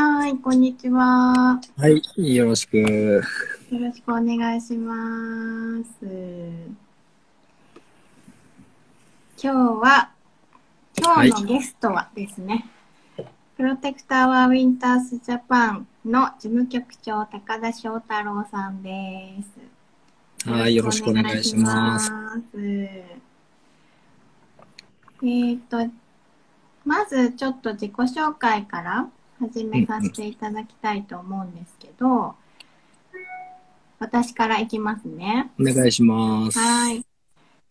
はい、こんにちは。はい、よろしく。よろしくお願いします。今日は、今日のゲストはですね、プロテクターワーウィンタースジャパンの事務局長高田翔太郎さんです。はい、よろしくお願いします。す。えっ、と、まずちょっと自己紹介から始めさせていただきたいと思うんですけど、私からいきますね。お願いします。はい。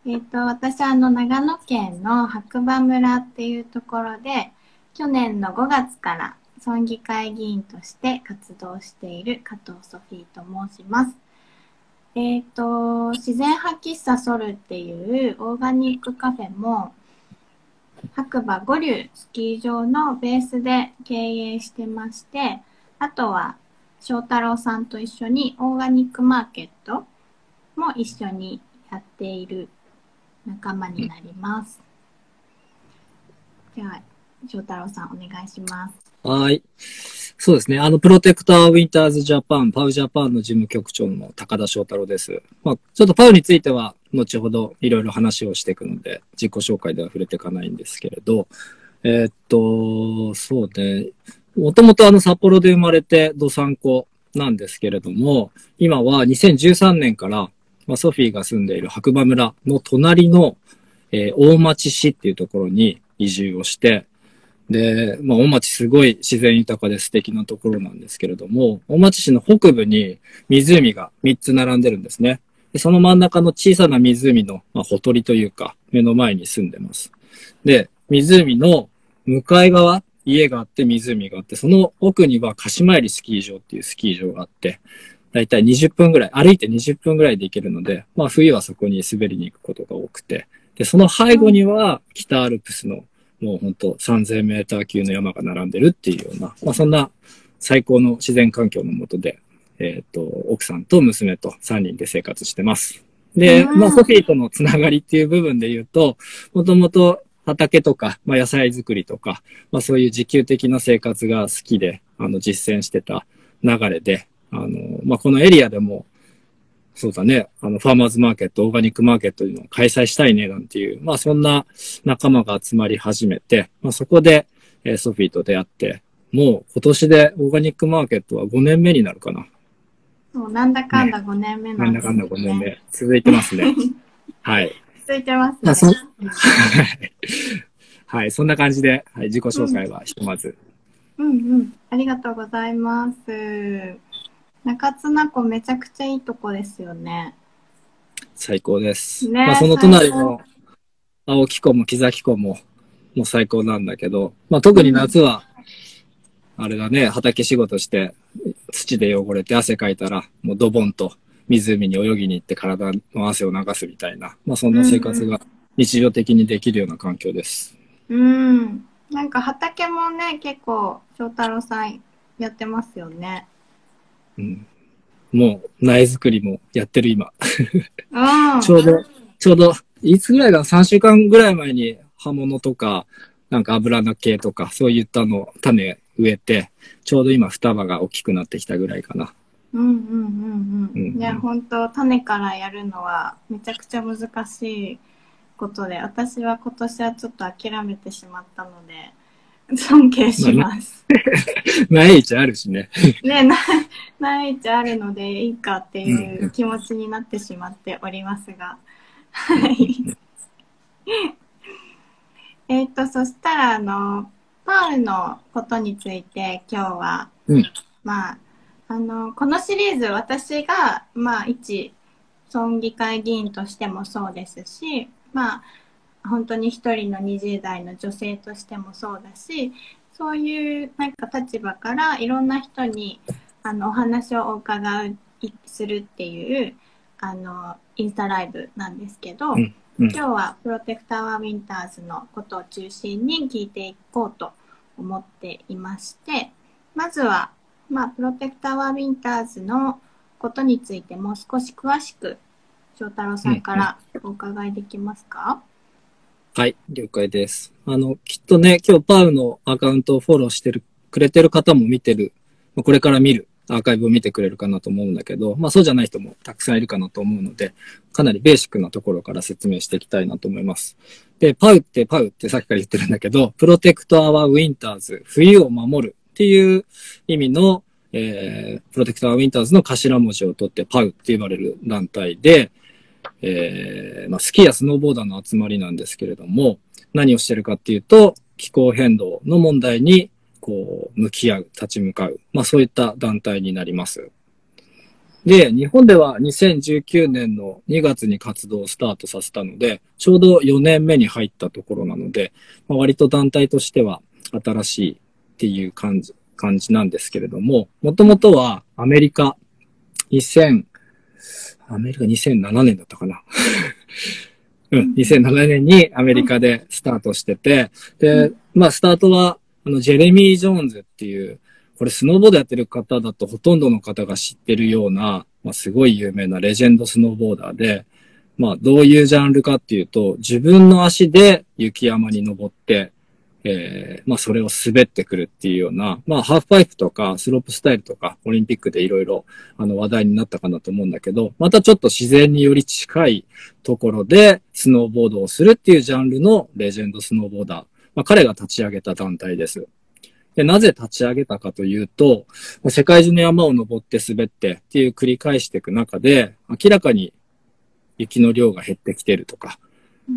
えっ、と、私はあの、長野県の白馬村っていうところで、去年の5月から村議会議員として活動している加藤ソフィーと申します。えっ、と、自然派喫茶ソルっていうオーガニックカフェも、白馬五竜スキー場のベースで経営してまして、あとは翔太郎さんと一緒にオーガニックマーケットも一緒にやっている仲間になります。じゃあ、翔太郎さんお願いします。はい。そうですね。あの、プロテクターウィンターズジャパン、パウジャパンの事務局長の高田翔太郎です。まあ、ちょっとパウについては、後ほどいろいろ話をしていくので、自己紹介では触れていかないんですけれど、えーっと、そうね。もともとあの、札幌で生まれて、ドサンコなんですけれども、今は2013年から、まあ、ソフィーが住んでいる白馬村の隣の、えー大町市っていうところに移住をして、で、まあ、大町すごい自然豊かで素敵なところなんですけれども、大町市の北部に湖が3つ並んでるんですね。でその真ん中の小さな湖の、まあ、ほとりというか、目の前に住んでます。で、湖の向かい側、家があって湖があって、その奥には鹿島入スキー場っていうスキー場があって、だいたい20分ぐらい、歩いて20分ぐらいで行けるので、まあ冬はそこに滑りに行くことが多くて、で、その背後には北アルプスのもう本当3000メーター級の山が並んでるっていうような、まあそんな最高の自然環境のもとで、えっ、と、奥さんと娘と3人で生活してます。で、うんまあソフィーとのつながりっていう部分で言うと、もともと畑とか、まあ野菜作りとか、まあそういう自給的な生活が好きで、あの実践してた流れで、あの、まあこのエリアでも、そうだね。あの、ファーマーズマーケット、オーガニックマーケットいうのを開催したいね、なんていう、まあそんな仲間が集まり始めて、まあそこで、えーソフィーと出会って、もう今年でオーガニックマーケットは5年目になるかな。もうなんだかんだ5年目なんです、ねなんだかんだ5年目。続いてますね。はい。続いてますね。はい。そんな感じで、はい、自己紹介はひとまず。うんうん。ありがとうございます。中津名湖めちゃくちゃいいとこですよね。最高です。ねまあその隣の青木湖も木崎湖ももう最高なんだけど、まあ特に夏は、あれだね、畑仕事して土で汚れて汗かいたらもうドボンと湖に泳ぎに行って体の汗を流すみたいな、まあそんな生活が日常的にできるような環境です。うん。なんか畑もね、結構翔太郎さんやってますよね。うん。もう苗作りもやってる今。うん。ちょうど、ちょうど、いつぐらいかな ?3 週間ぐらい前に葉物とか、なんか油の系とか、そういったのを種植えて、ちょうど今双葉が大きくなってきたぐらいかな。うんうんうんうん。うんいや、本当種からやるのはめちゃくちゃ難しいことで、私は今年はちょっと諦めてしまったので、尊敬します。苗市あるしね。ね、な、ないちあるのでいいかっていう気持ちになってしまっておりますが。はい。えっと、そしたら、あの、パウルのことについて今日は、うんまあ、あの、このシリーズ私が、まあ、一村議会議員としてもそうですし、まあ、本当に一人の20代の女性としてもそうだし、そういうなんか立場からいろんな人にあのお話をお伺いするっていうあのインスタライブなんですけど、うんうん。今日はプロテクターウィンターズのことを中心に聞いていこうと思っていまして、まずは、まあ、プロテクターウィンターズのことについてもう少し詳しく翔太郎さんからお伺いできますか、はい、了解です。あの、きっとね、今日パウのアカウントをフォローしてるくれてる方も見てる、これから見るアーカイブを見てくれるかなと思うんだけど、まあそうじゃない人もたくさんいるかなと思うので、かなりベーシックなところから説明していきたいなと思います。で、パウってパウってさっきから言ってるんだけど、プロテクトアワーウィンターズ、冬を守るっていう意味の、えー、プロテクトアワーウィンターズの頭文字を取ってパウって言われる団体で、えーまあ、スキーやスノーボーダーの集まりなんですけれども、何をしてるかっていうと、気候変動の問題に、こう、向き合う、立ち向かう、まあそういった団体になります。で、日本では2019年の2月に活動をスタートさせたので、ちょうど4年目に入ったところなので、まあ、割と団体としては新しいっていう感じ、感じなんですけれども、もともとはアメリカ、2000、アメリカ2007年だったかな。うん、2007年にアメリカでスタートしてて、で、まあ、スタートは、あの、ジェレミー・ジョーンズっていう、これスノーボードやってる方だとほとんどの方が知ってるような、まあ、すごい有名なレジェンドスノーボーダーで、まあ、どういうジャンルかっていうと、自分の足で雪山に登って、えー、まあ、それを滑ってくるっていうような、まあ、ハーフパイプとか、スロープスタイルとか、オリンピックでいろいろ、あの、話題になったかなと思うんだけど、またちょっと自然により近いところで、スノーボードをするっていうジャンルのレジェンドスノーボーダー。まあ、彼が立ち上げた団体です。で、なぜ立ち上げたかというと、世界中の山を登って滑ってっていう繰り返していく中で、明らかに雪の量が減ってきてるとか、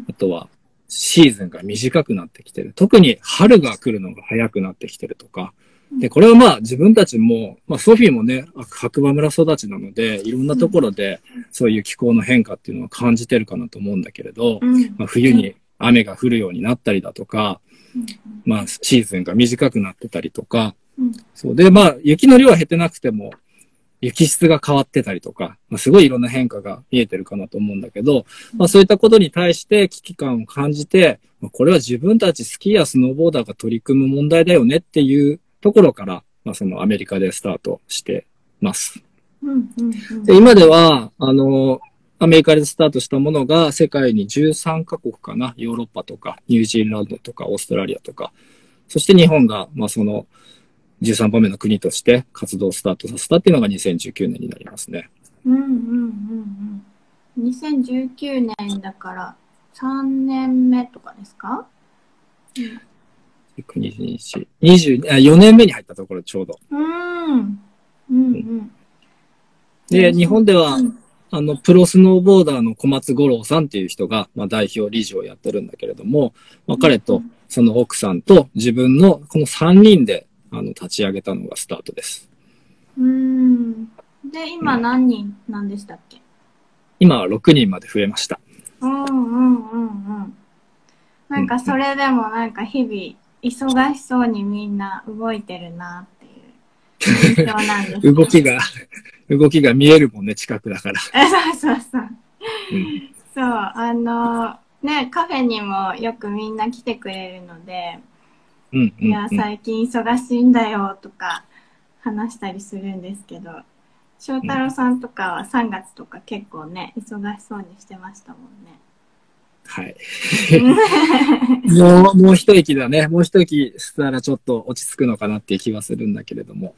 あとはシーズンが短くなってきてる。特に春が来るのが早くなってきてるとか。で、これはまあ自分たちも、まあソフィーもね、白馬村育ちなので、いろんなところでそういう気候の変化っていうのは感じてるかなと思うんだけれど、うん。まあ、冬に雨が降るようになったりだとか、まあシーズンが短くなってたりとか、うん。そう。で、まあ雪の量は減ってなくても、雪質が変わってたりとか、まあ、すごいいろんな変化が見えてるかなと思うんだけど、まあそういったことに対して危機感を感じて、まあこれは自分たちスキーやスノーボーダーが取り組む問題だよねっていうところから、まあそのアメリカでスタートしてます。うんうんうんで、今では、あの、アメリカでスタートしたものが世界に13カ国かな、ヨーロッパとか、ニュージーランドとか、オーストラリアとか、そして日本が、まあその、13番目の国として活動をスタートさせたっていうのが2019年になりますね。うんうんうんうん。2019年だから3年目とかですか？21 20あ4年目に入ったところちょうど。うん。うんうん。で、日本ではう、んあの、プロスノーボーダーの小松五郎さんっていう人が、まあ、代表理事をやってるんだけれども、まあ、彼とその奥さんと自分のこの3人で、あの、立ち上げたのがスタートです。うん。で、今何人なんでしたっけ？今は6人まで増えました。うんうんうんうん。なんかそれでもなんか日々忙しそうにみんな動いてるなっていう印象なんですけど 動きが、動きが見えるもんね、近くだから。え そうそうそう。うん。そう、あの、ね、カフェにもよくみんな来てくれるので、うん、うんいや、うん。最近忙しいんだよとか話したりするんですけど、翔太郎さんとかは3月とか結構ね、忙しそうにしてましたもんね。はい。もう、もう一息だね。もう一息したらちょっと落ち着くのかなっていう気はするんだけれども。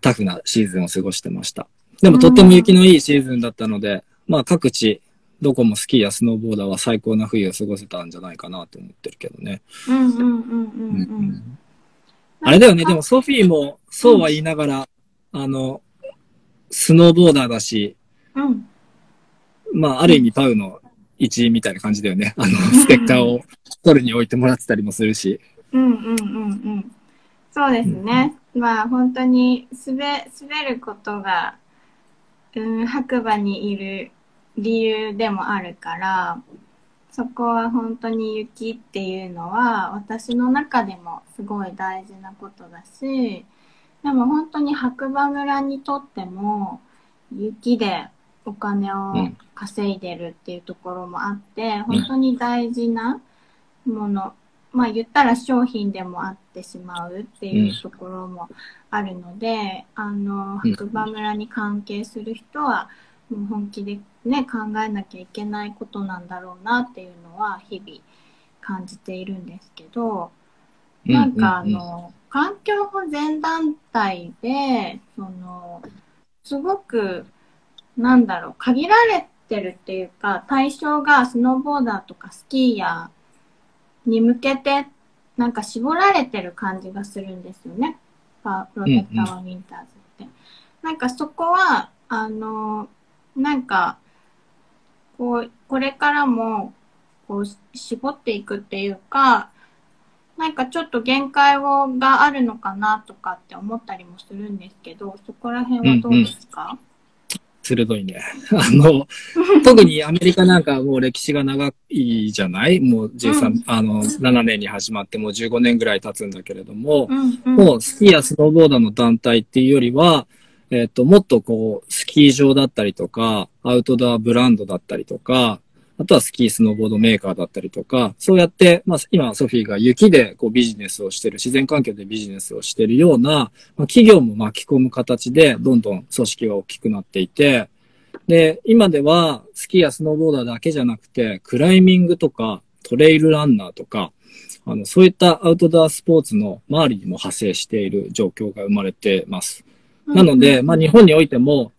タフなシーズンを過ごしてました。でもとっても雪のいいシーズンだったので、まあ各地、どこもスキーやスノーボーダーは最高な冬を過ごせたんじゃないかなと思ってるけどね。うんうんうんうんううんん。あれだよね、でもソフィーもそうは言いながら、あの、スノーボーダーだし、うん。まあある意味パウの一員みたいな感じだよね。あの、ステッカーを取るに置いてもらってたりもするし。うんうんうんうん。そうですね。まあ本当に滑、滑ることが、うん、白馬にいる理由でもあるから、そこは本当に雪っていうのは私の中でもすごい大事なことだし、でも本当に白馬村にとっても雪でお金をうん稼いでるっていうところもあって、本当に大事なもの、まあ言ったら商品でもあってしまうっていうところもあるので、あの、うん。白馬村に関係する人は、本気でね、考えなきゃいけないことなんだろうなっていうのは日々感じているんですけど、なんかあの、環境保全団体で、その、すごく、なんだろう、限られてるっていうか、対象がスノーボーダーとかスキーヤーに向けて、なんか絞られてる感じがするんですよね。パプロテクター・ウィンターズって。なんかそこは、あの、なんか、こう、これからも、こう、絞っていくっていうか、なんかちょっと限界をがあるのかなとかって思ったりもするんですけど、そこら辺はどうですか、鋭いね。あの、特にアメリカなんかもう歴史が長いじゃない？もう13、うん。あの、7年に始まってもう15年ぐらい経つんだけれども、うんうん、もうスキーやスノーボーダーの団体っていうよりは、えっ、と、もっとこう、スキー場だったりとか、アウトドアブランドだったりとか、あとはスキースノーボードメーカーだったりとか、そうやって、まあ今ソフィーが雪でこうビジネスをしてる、自然環境でビジネスをしてるような、まあ、企業も巻き込む形でどんどん組織が大きくなっていて、で、今ではスキーやスノーボーダーだけじゃなくて、クライミングとかトレイルランナーとか、あの、そういったアウトドアスポーツの周りにも派生している状況が生まれてます。なので、まあ日本においても、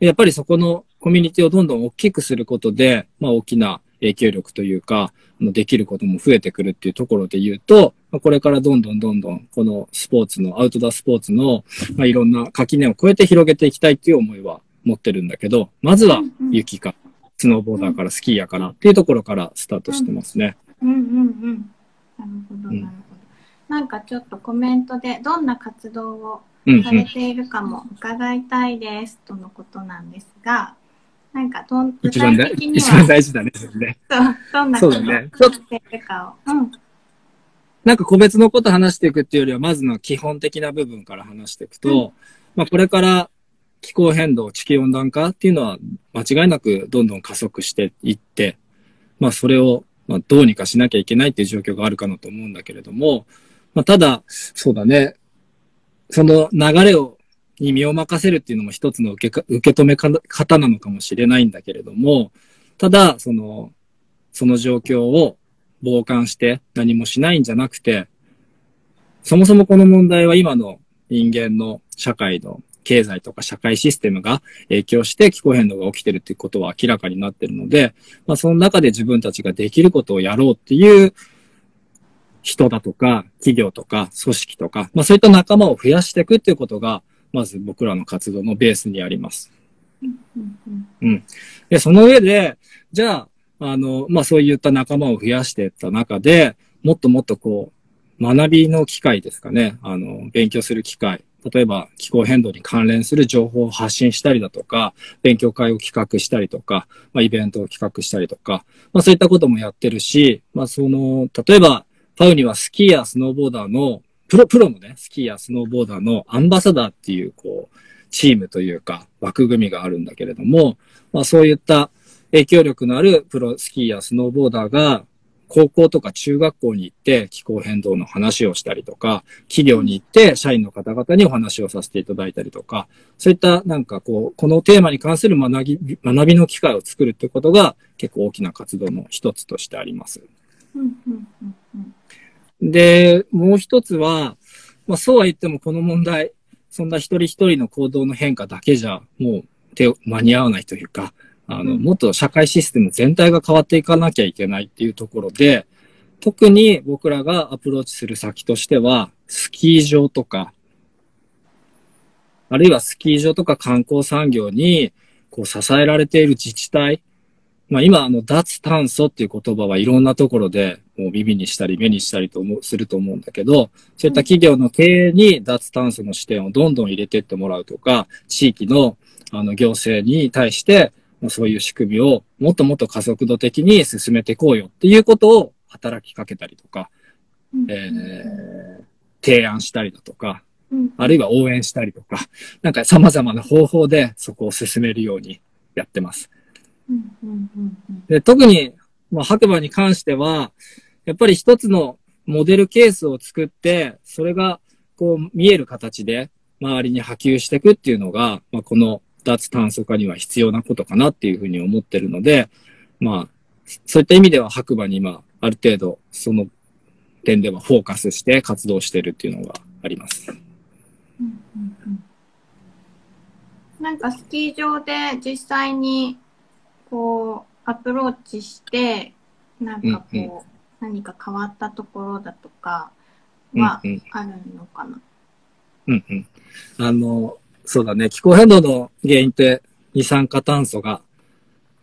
やっぱりそこのコミュニティをどんどん大きくすることで、まあ大きな影響力というか、できることも増えてくるっていうところで言うと、まあこれからどんどんどんどんこのスポーツの、アウトドアスポーツの、まあいろんな垣根を越えて広げていきたいっていう思いは持ってるんだけど、まずは雪か、スノーボーダーからスキーヤーからっていうところからスタートしてますね。うんうんうん。なるほど、なるほど。なんかちょっとコメントでどんな活動をうん、されているかも伺いたいですとのことなんですが、なんかどん具一番大体的に一番は大事だね。それねどどんなそことをうだねされているかを。うん。なんか個別のこと話していくっていうよりは、まずの基本的な部分から話していくと、まあこれから気候変動、地球温暖化っていうのは間違いなくどんどん加速していって、まあそれをまあどうにかしなきゃいけないっていう状況があるかなと思うんだけれども、まあただ、そうだね、その流れをに身を任せるっていうのも一つの受けか受け止め方なのかもしれないんだけれども、ただ、その、その状況を傍観して何もしないんじゃなくて、そもそもこの問題は今の人間の社会の経済とか社会システムが影響して気候変動が起きてるっていうことは明らかになってるので、まあその中で自分たちができることをやろうっていう人だとか企業とか組織とか、まあそういった仲間を増やしていくっていうことが、まず僕らの活動のベースにあります。うんうんで、その上で、じゃあ、あの、まあ、そういった仲間を増やしていった中で、もっともっとこう、学びの機会ですかね。あの、勉強する機会。例えば、気候変動に関連する情報を発信したりだとか、勉強会を企画したりとか、まあ、イベントを企画したりとか、まあ、そういったこともやってるし、まあ、その、例えば、パウにはスキーやスノーボーダーの、プロ、プロのね、スキーやスノーボーダーのアンバサダーっていう、こう、チームというか、枠組みがあるんだけれども、まあそういった影響力のあるプロスキーやスノーボーダーが、高校とか中学校に行って気候変動の話をしたりとか、企業に行って社員の方々にお話をさせていただいたりとか、そういったなんかこう、このテーマに関する学び、学びの機会を作るってことが結構大きな活動の一つとしてあります。で、もう一つは、まあそうは言ってもこの問題、そんな一人一人の行動の変化だけじゃもう手を間に合わないというか、あの、うん。もっと社会システム全体が変わっていかなきゃいけないっていうところで、特に僕らがアプローチする先としては、スキー場とか、あるいはスキー場とか観光産業にこう支えられている自治体、まあ今あの脱炭素っていう言葉はいろんなところでもう耳にしたり目にしたりと思うすると思うんだけど、そういった企業の経営に脱炭素の視点をどんどん入れていってもらうとか、地域のあの行政に対してまあそういう仕組みをもっともっと加速度的に進めていこうよっていうことを働きかけたりとか、うん。えー提案したりだとか、うん。あるいは応援したりとか、なんか様々な方法でそこを進めるようにやってます。うん。うん。うん。うん。で特に、まあ、白馬に関しては、やっぱり一つのモデルケースを作って、それがこう見える形で周りに波及していくっていうのが、まあ、この脱炭素化には必要なことかなっていうふうに思ってるので、まあ、そういった意味では白馬に今、ある程度、その点ではフォーカスして活動してるっていうのがあります。うんうんうんなんかスキー場で実際にこうアプローチしてなんかこう、何か変わったところだとかうんはうんあるのかな？うんうん。あの、そうだね。気候変動の原因って二酸化炭素が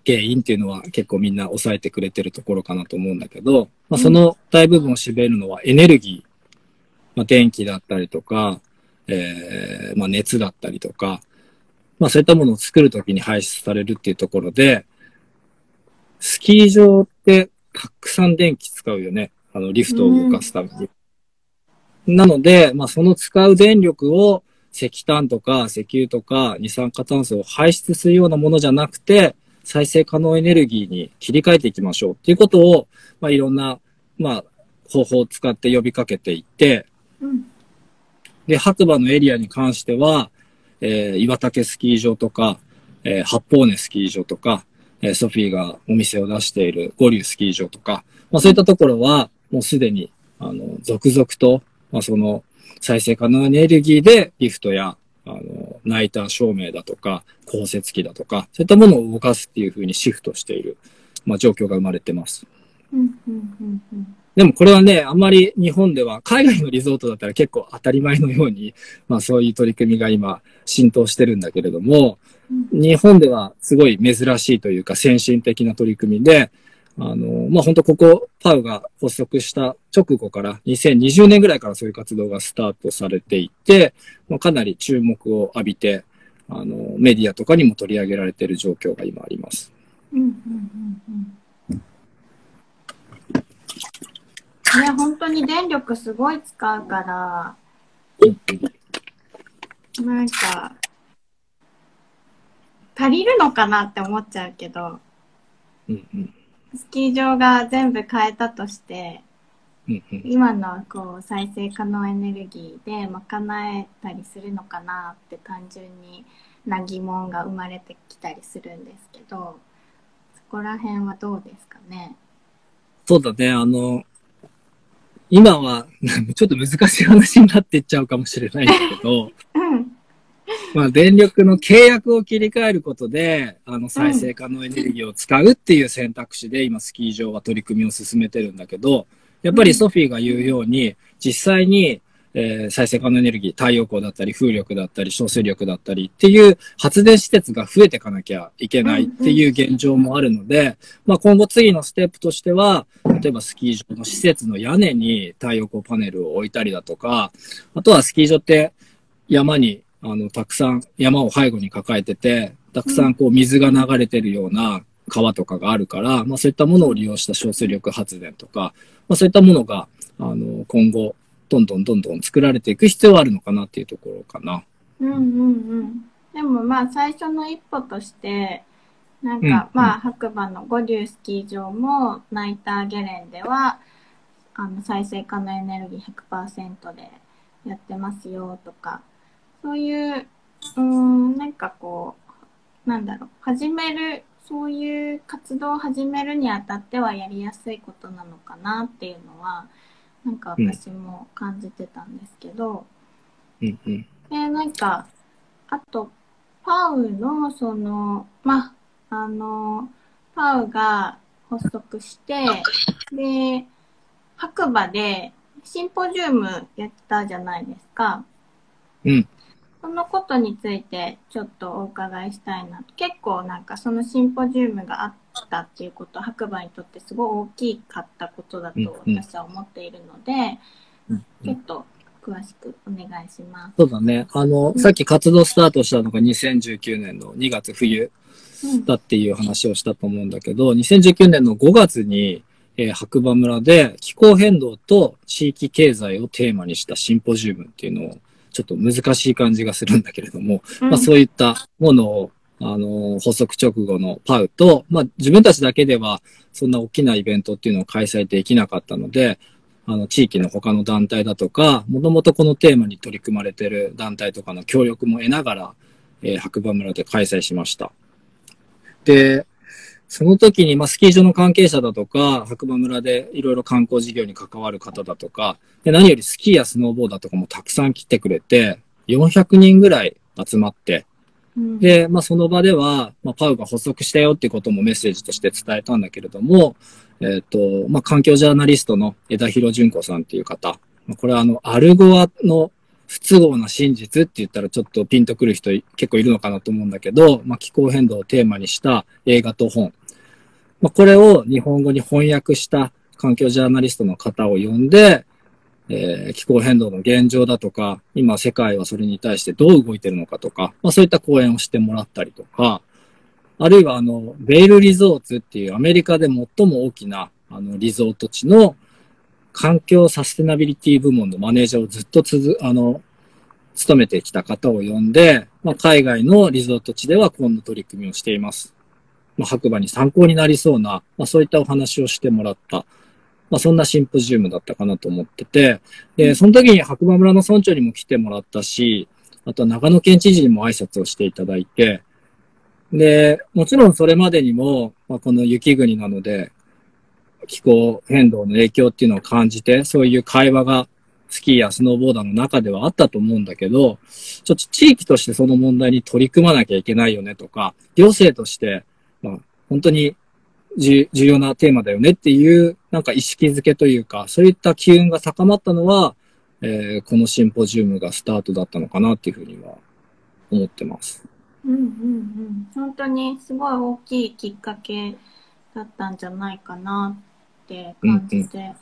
原因っていうのは結構みんな抑えてくれてるところかなと思うんだけど、まあ、その大部分を占めるのはエネルギー。まあ、電気だったりとか、えー、まあ、熱だったりとか、まあ、そういったものを作るときに排出されるっていうところで、スキー場ってたくさん電気使うよね。あの、リフトを動かすために。なので、まあ、その使う電力を石炭とか石油とか二酸化炭素を排出するようなものじゃなくて、再生可能エネルギーに切り替えていきましょうっていうことを、まあ、いろんな、まあ、方法を使って呼びかけていって、うんで、白馬のエリアに関しては、えー岩竹スキー場とか、えー八方根スキー場とか、えーソフィーがお店を出している五竜スキー場とか、まあそういったところは、もうすでに、あの、続々と、まあその、再生可能エネルギーでリフトや、あの、ナイター照明だとか、降雪機だとか、そういったものを動かすっていうふうにシフトしている、まあ状況が生まれてます。でもこれはね、あんまり日本では、海外のリゾートだったら結構当たり前のように、まあそういう取り組みが今浸透してるんだけれども、うん日本ではすごい珍しいというか先進的な取り組みで、あの、まあ本当ここ、パウが発足した直後から2020年ぐらいからそういう活動がスタートされていて、まあ、かなり注目を浴びて、あの、メディアとかにも取り上げられている状況が今あります。うんうんうんうんね、本当に電力すごい使うから、なんか、足りるのかなって思っちゃうけど、うんうんスキー場が全部変えたとして、うんうん今のこう再生可能エネルギーで賄えたりするのかなって単純にな疑問が生まれてきたりするんですけど、そこら辺はどうですかね？そうだね、あの、今は、ちょっと難しい話になっていっちゃうかもしれないけど、うん。まあ、電力の契約を切り替えることで、あの、再生可能エネルギーを使うっていう選択肢で、今、スキー場は取り組みを進めてるんだけど、やっぱりソフィーが言うように、実際に、えー再生可能エネルギー、太陽光だったり、風力だったり、小水力だったりっていう発電施設が増えていかなきゃいけないっていう現状もあるので、まあ今後次のステップとしては、例えばスキー場の施設の屋根に太陽光パネルを置いたりだとか、あとはスキー場って山に、あの、たくさん山を背後に抱えてて、たくさんこう水が流れてるような川とかがあるから、まあそういったものを利用した小水力発電とか、まあそういったものが、あの、今後、どんどんどんどん作られていく必要はあるのかなっていうところかな。うんうんうん。でもまあ最初の一歩として、なんか、うんまあ白馬の五竜スキー場もナイターゲレンでは、あの再生可能エネルギー100%でやってますよとか、そういう、うーん、なんかこう、なんだろう、始める、そういう活動を始めるにあたってはやりやすいことなのかなっていうのは、なんか私も感じてたんですけど、うんうん。で、なんか、あと、パウの、その、まあ、あの、パウが発足して、で、白馬でシンポジウムやったじゃないですか。うん。そのことについてちょっとお伺いしたいなと。結構なんかそのシンポジウムがあったっていうこと、白馬にとってすごい大きかったことだとうんうん私は思っているので、うんちょっと詳しくお願いします。そうだね。あの、うんさっき活動スタートしたのが2019年の2月冬うんだっていう話をしたと思うんだけど、2019年の5月に、えー白馬村で気候変動と地域経済をテーマにしたシンポジウムっていうのを、ちょっと難しい感じがするんだけれども、うんまあそういったものを、あの、発足直後のパウと、まあ自分たちだけではそんな大きなイベントっていうのを開催できなかったので、あの、地域の他の団体だとか、もともとこのテーマに取り組まれている団体とかの協力も得ながら、えー白馬村で開催しました。で、その時に、まあ、スキー場の関係者だとか、白馬村でいろいろ観光事業に関わる方だとか、で何よりスキーやスノーボーダーとかもたくさん来てくれて、400人ぐらい集まって、で、まあ、その場では、まあ、パウが発足したよっていうこともメッセージとして伝えたんだけれども、えっ、ー、と、まあ、環境ジャーナリストの枝広純子さんっていう方、これはあの、アルゴアの不都合な真実って言ったらちょっとピンとくる人結構いるのかなと思うんだけど、まあ、気候変動をテーマにした映画と本、まあ、これを日本語に翻訳した環境ジャーナリストの方を呼んで、えー、気候変動の現状だとか、今世界はそれに対してどう動いてるのかとか、まあ、そういった講演をしてもらったりとか、あるいはあの、ベイルリゾーツっていうアメリカで最も大きなあのリゾート地の環境サステナビリティ部門のマネージャーをずっとつづ、あの、勤めてきた方を呼んで、まあ、海外のリゾート地ではこんな取り組みをしています。まあ、白馬に参考になりそうな、まあ、そういったお話をしてもらった、まあ、そんなシンポジウムだったかなと思ってて、で、その時に白馬村の村長にも来てもらったし、あと長野県知事にも挨拶をしていただいて、で、もちろんそれまでにも、まあ、この雪国なので、気候変動の影響っていうのを感じて、そういう会話がスキーやスノーボーダーの中ではあったと思うんだけど、ちょっと地域としてその問題に取り組まなきゃいけないよねとか、行政としてまあ、本当に重要なテーマだよねっていう、なんか意識づけというか、そういった機運が高まったのは、えー、このシンポジウムがスタートだったのかなっていうふうには思ってます。うんうんうん。本当にすごい大きいきっかけだったんじゃないかなって感じて、うんうん、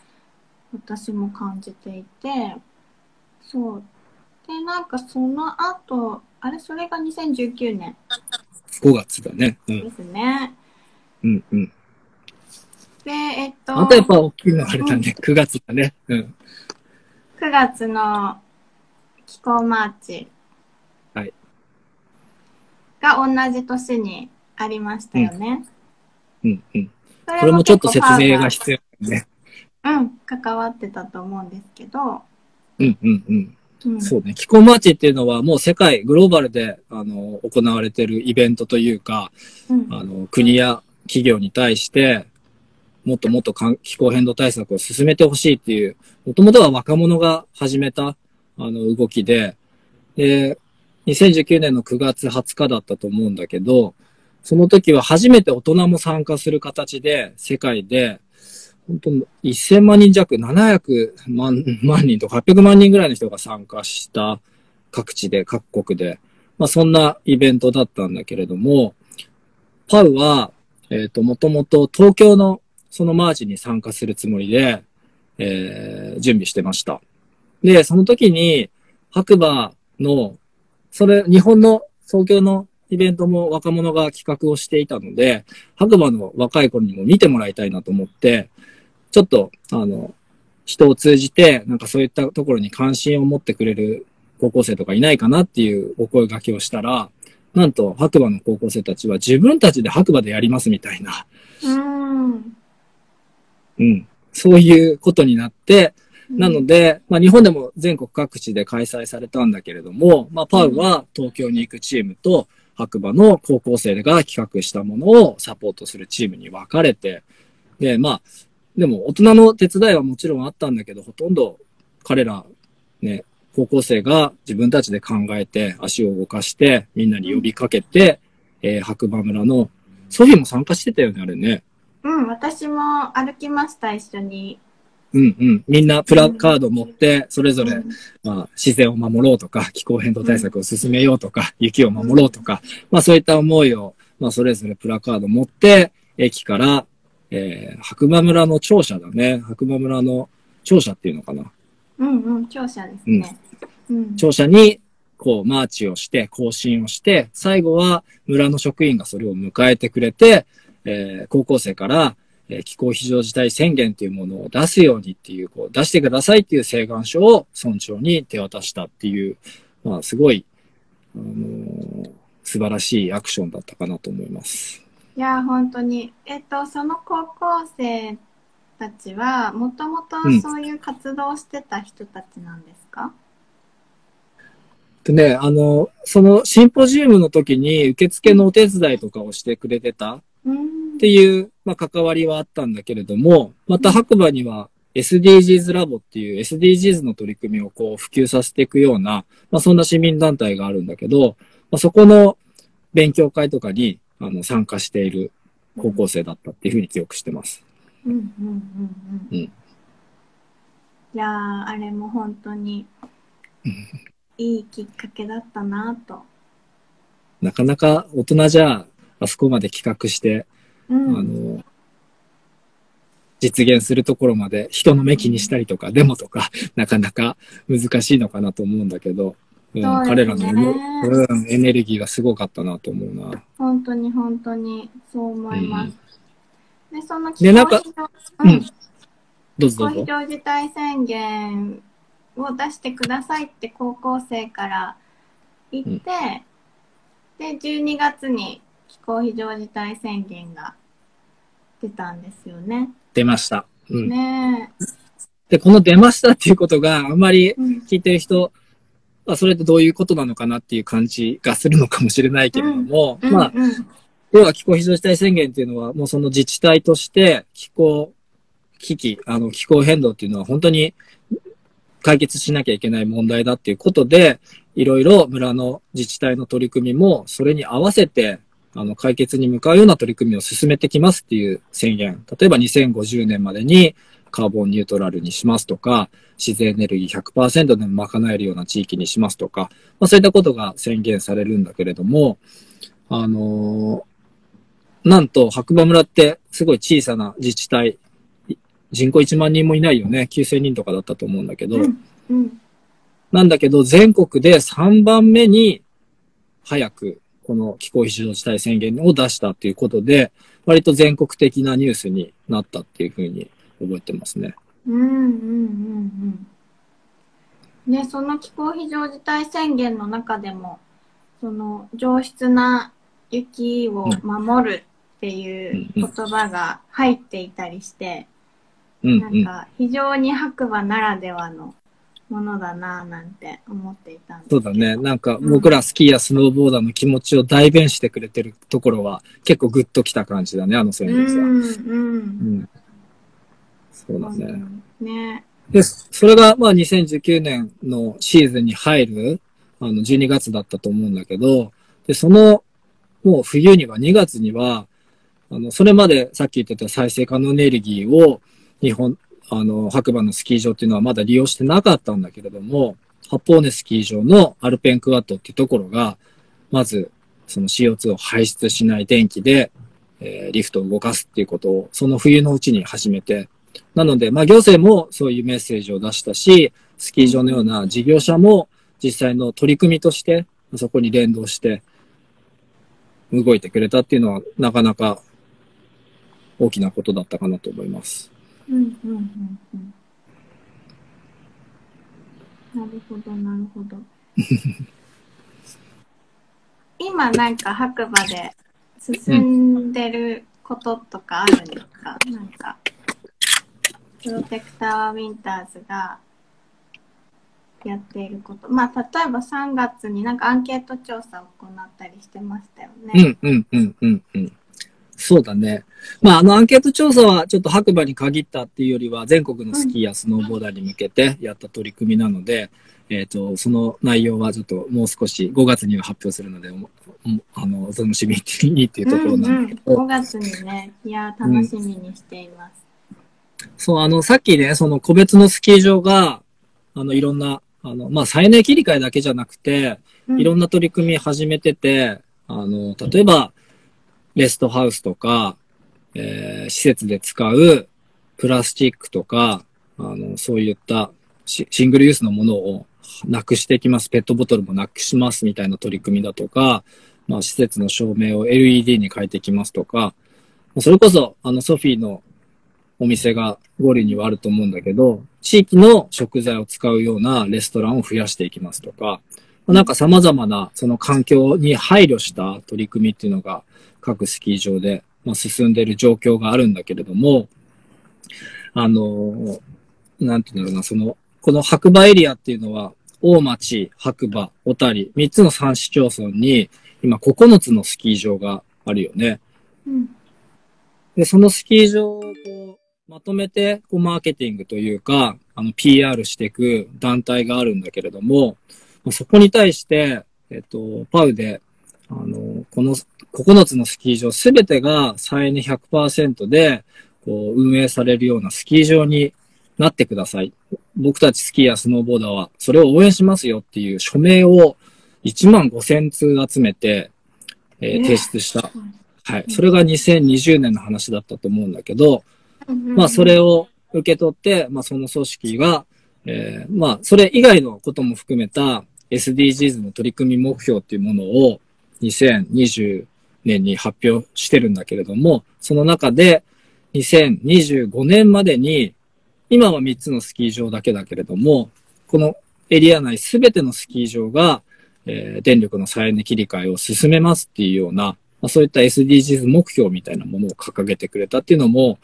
私も感じていて、そう。で、なんかその後、あれ、それが2019年5月だね。うん。ですね。うんうん。で、えっと。あとやっぱ大きいのあれだね。9月だね。うん。9月の気候マーチ。はい。が同じ年にありましたよね。うん、うん、うん。これもちょっと説明が必要ね。うん、関わってたと思うんですけど。うんうんうん。そうね。気候マーチっていうのはもう世界、グローバルで、あの、行われてるイベントというか、うん、あの、国や企業に対して、もっともっと気候変動対策を進めてほしいっていう、もともとは若者が始めた、あの、動きで、で、2019年の9月20日だったと思うんだけど、その時は初めて大人も参加する形で、世界で、本当1000万人弱、700万万人とか800万人ぐらいの人が参加した各地で、各国で、まあそんなイベントだったんだけれども、パウは、えっ、ー、と、もともと東京のそのマーチに参加するつもりで、えー、準備してました。で、その時に白馬の、それ、日本の東京のイベントも若者が企画をしていたので、白馬の若い頃にも見てもらいたいなと思って、ちょっと、あの、人を通じて、なんかそういったところに関心を持ってくれる高校生とかいないかなっていうお声掛けをしたら、なんと白馬の高校生たちは自分たちで白馬でやりますみたいな。うん。うん。そういうことになって、なので、まあ、日本でも全国各地で開催されたんだけれども、まあ、パウは東京に行くチームと白馬の高校生が企画したものをサポートするチームに分かれて、で、まあ、でも大人の手伝いはもちろんあったんだけど、ほとんど彼ら、ね、高校生が自分たちで考えて、足を動かして、みんなに呼びかけて、えー、白馬村の、ソフィーも参加してたよね、あれね。うん、私も歩きました、一緒に。うんうん。みんなプラカード持って、それぞれ、まあ、自然を守ろうとか、気候変動対策を進めようとか、雪を守ろうとか、まあそういった思いを、まあそれぞれプラカード持って、駅からえー、白馬村の庁舎だね。白馬村の庁舎っていうのかな。うんうん、庁舎ですね。うん、庁舎に、こう、マーチをして、更新をして、最後は村の職員がそれを迎えてくれて、えー、高校生から、えー、気候非常事態宣言っていうものを出すようにっていう、こう、出してくださいっていう請願書を村長に手渡したっていう、まあ、すごい、あのー、素晴らしいアクションだったかなと思います。いや、本当に。えっと、その高校生たちは、もともとそういう活動をしてた人たちなんですか、うん、ね、あの、そのシンポジウムの時に受付のお手伝いとかをしてくれてたっていう、まあ、関わりはあったんだけれども、また白馬には SDGs ラボっていう SDGs の取り組みをこう普及させていくような、まあ、そんな市民団体があるんだけど、まあ、そこの勉強会とかにあの参加している高校生だったっていうふうに記憶してます。うんうんうんうん。うんいやー、あれも本当にいいきっかけだったなと。なかなか大人じゃあそこまで企画して、うん。あの、実現するところまで人の目気にしたりとか、デモとか、なかなか難しいのかなと思うんだけど、うん彼らのエネ,、うん、エネルギーがすごかったなと思うな。本当に本当にそう思います。で、そのでなんか気候うん非常どうぞどうぞ。気候非常事態宣言を出してくださいって高校生から言って、で、12月に気候非常事態宣言が出たんですよね。出ました。うん。ねで、この出ましたっていうことがあんまり聞いてる人、あ、それってどういうことなのかなっていう感じがするのかもしれないけれども、うんまあ、うん要は気候非常事態宣言っていうのは、もうその自治体として気候危機、あの気候変動っていうのは本当に解決しなきゃいけない問題だっていうことで、いろいろ村の自治体の取り組みもそれに合わせて、あの解決に向かうような取り組みを進めてきますっていう宣言。例えば2050年までにカーボンニュートラルにしますとか、自然エネルギー100%でも賄えるような地域にしますとか、まあ、そういったことが宣言されるんだけれども、あのーなんと白馬村ってすごい小さな自治体、い人口1万人もいないよね。9000人とかだったと思うんだけど、うんうんなんだけど全国で3番目に早くこの気候非常事態宣言を出したっていうことで、割と全国的なニュースになったっていうふうに覚えてますね。うんうんうんうん。で、その気候非常事態宣言の中でも、その上質な雪を守るっていう言葉が入っていたりして、うんうん。なんか非常に白馬ならではのものだなぁなんて思っていたんですそうだね。なんか僕らスキーやスノーボーダーの気持ちを代弁してくれてるところは結構グッときた感じだね、あの宣言さ。うんうん。うん。そうだね。ね。で、それがまあ2019年のシーズンに入る、あの12月だったと思うんだけど、で、そのもう冬には2月には、あの、それまでさっき言ってた再生可能エネルギーを日本、あの、白馬のスキー場っていうのはまだ利用してなかったんだけれども、八方根スキー場のアルペンクワッドっていうところが、まずその CO2 を排出しない電気で、えーリフトを動かすっていうことをその冬のうちに始めて、なので、まあ行政もそういうメッセージを出したし、スキー場のような事業者も実際の取り組みとして、そこに連動して動いてくれたっていうのはなかなか大きなことだったかなと思います。うんうんうんうん。なるほど、なるほど。今なんか白馬で進んでることとかあるんですか、なんか、プロテクターウィンターズがやっていること。まあ、例えば3月になんかアンケート調査を行ったりしてましたよね。うん、うん、うん、うん、うん。そうだね。まあ、あのアンケート調査はちょっと白馬に限ったっていうよりは全国のスキーやスノーボーダーに向けてやった取り組みなので、えっ、と、その内容はちょっともう少し5月には発表するので、おあの、お楽しみにっていうところなんだけど、うんうん、5月にね、いや、楽しみにしています。そう、あの、さっきね、その個別のスキー場が、あの、いろんな、あの、まあ、再燃切り替えだけじゃなくて、いろんな取り組み始めてて、あの、例えば、レストハウスとか、えー施設で使うプラスチックとか、あの、そういったシシングルユースのものをなくしていきます。ペットボトルもなくしますみたいな取り組みだとか、まあ、施設の照明を LED に変えていきますとか、それこそ、あの、ソフィーのお店がゴリにはあると思うんだけど、地域の食材を使うようなレストランを増やしていきますとか、なんか様々なその環境に配慮した取り組みっていうのが各スキー場で、まあ、進んでいる状況があるんだけれども、あの、なんていうんだろうな、その、この白馬エリアっていうのは、大町、白馬、小谷、3つの3市町村に、今9つのスキー場があるよね。うんで、そのスキー場をこう、まとめて、こう、マーケティングというか、あの、PR していく団体があるんだけれども、そこに対して、えっと、パウで、あの、この9つのスキー場すべてが再エネ100%で、こう、運営されるようなスキー場になってください。僕たちスキーやスノーボーダーはそれを応援しますよっていう署名を1万5000通集めて、えーね提出した。はい。それが2020年の話だったと思うんだけど、まあそれを受け取って、まあその組織が、えーまあそれ以外のことも含めた SDGs の取り組み目標っていうものを2020年に発表してるんだけれども、その中で2025年までに、今は3つのスキー場だけだけれども、このエリア内すべてのスキー場が、えー電力の再エネ切り替えを進めますっていうような、まあ、そういった SDGs 目標みたいなものを掲げてくれたっていうのも、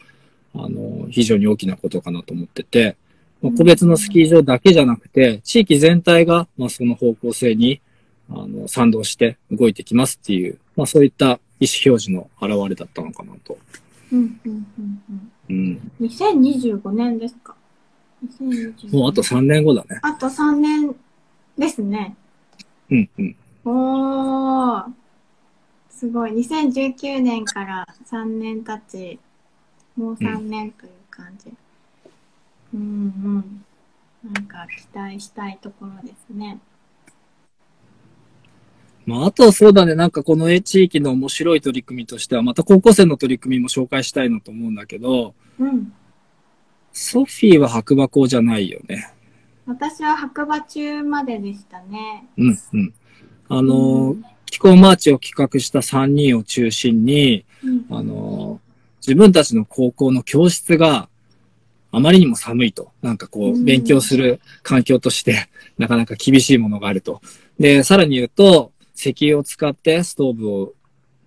あの、非常に大きなことかなと思ってて、まあ、個別のスキー場だけじゃなくて、地域全体が、まあ、その方向性に、あの、賛同して動いてきますっていう、まあ、そういった意思表示の表れだったのかなと。うんうんうんうん。うん。2025年ですか ?2025 もうあと3年後だね。あと3年ですね。うん、うん。おー。すごい。2019年から3年経ち、もう3年という感じ。うんうん。なんか期待したいところですね。まあ、あとそうだね、なんかこの地域の面白い取り組みとしては、また高校生の取り組みも紹介したいなと思うんだけど、うん。ソフィーは白馬校じゃないよね。私は白馬中まででしたね。うん、うん。あのーうん気候マーチを企画した3人を中心に、うんあのー自分たちの高校の教室があまりにも寒いと。なんかこうんう、勉強する環境として、なかなか厳しいものがあると。で、さらに言うと、石油を使ってストーブを、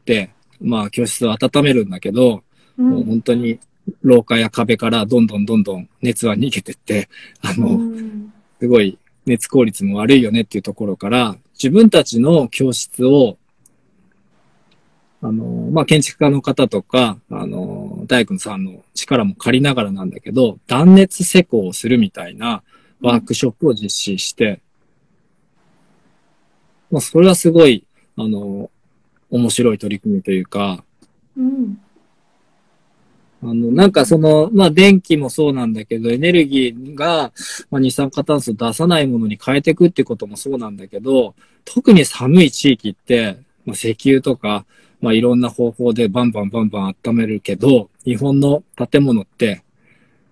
で、まあ、教室を温めるんだけど、うもうん本当に廊下や壁からどんどんどんどん熱は逃げてって、あの、うん。すごい熱効率も悪いよねっていうところから、自分たちの教室を、あの、まあ、建築家の方とか、あの、大工さんの力も借りながらなんだけど、断熱施工をするみたいなワークショップを実施して、まあ、それはすごい、あの、面白い取り組みというか、うん。あの、なんかその、まあ電気もそうなんだけど、エネルギーが、まあ、二酸化炭素を出さないものに変えていくっていうこともそうなんだけど、特に寒い地域って、まあ、石油とか、まあいろんな方法でバンバンバンバン温めるけど、日本の建物って、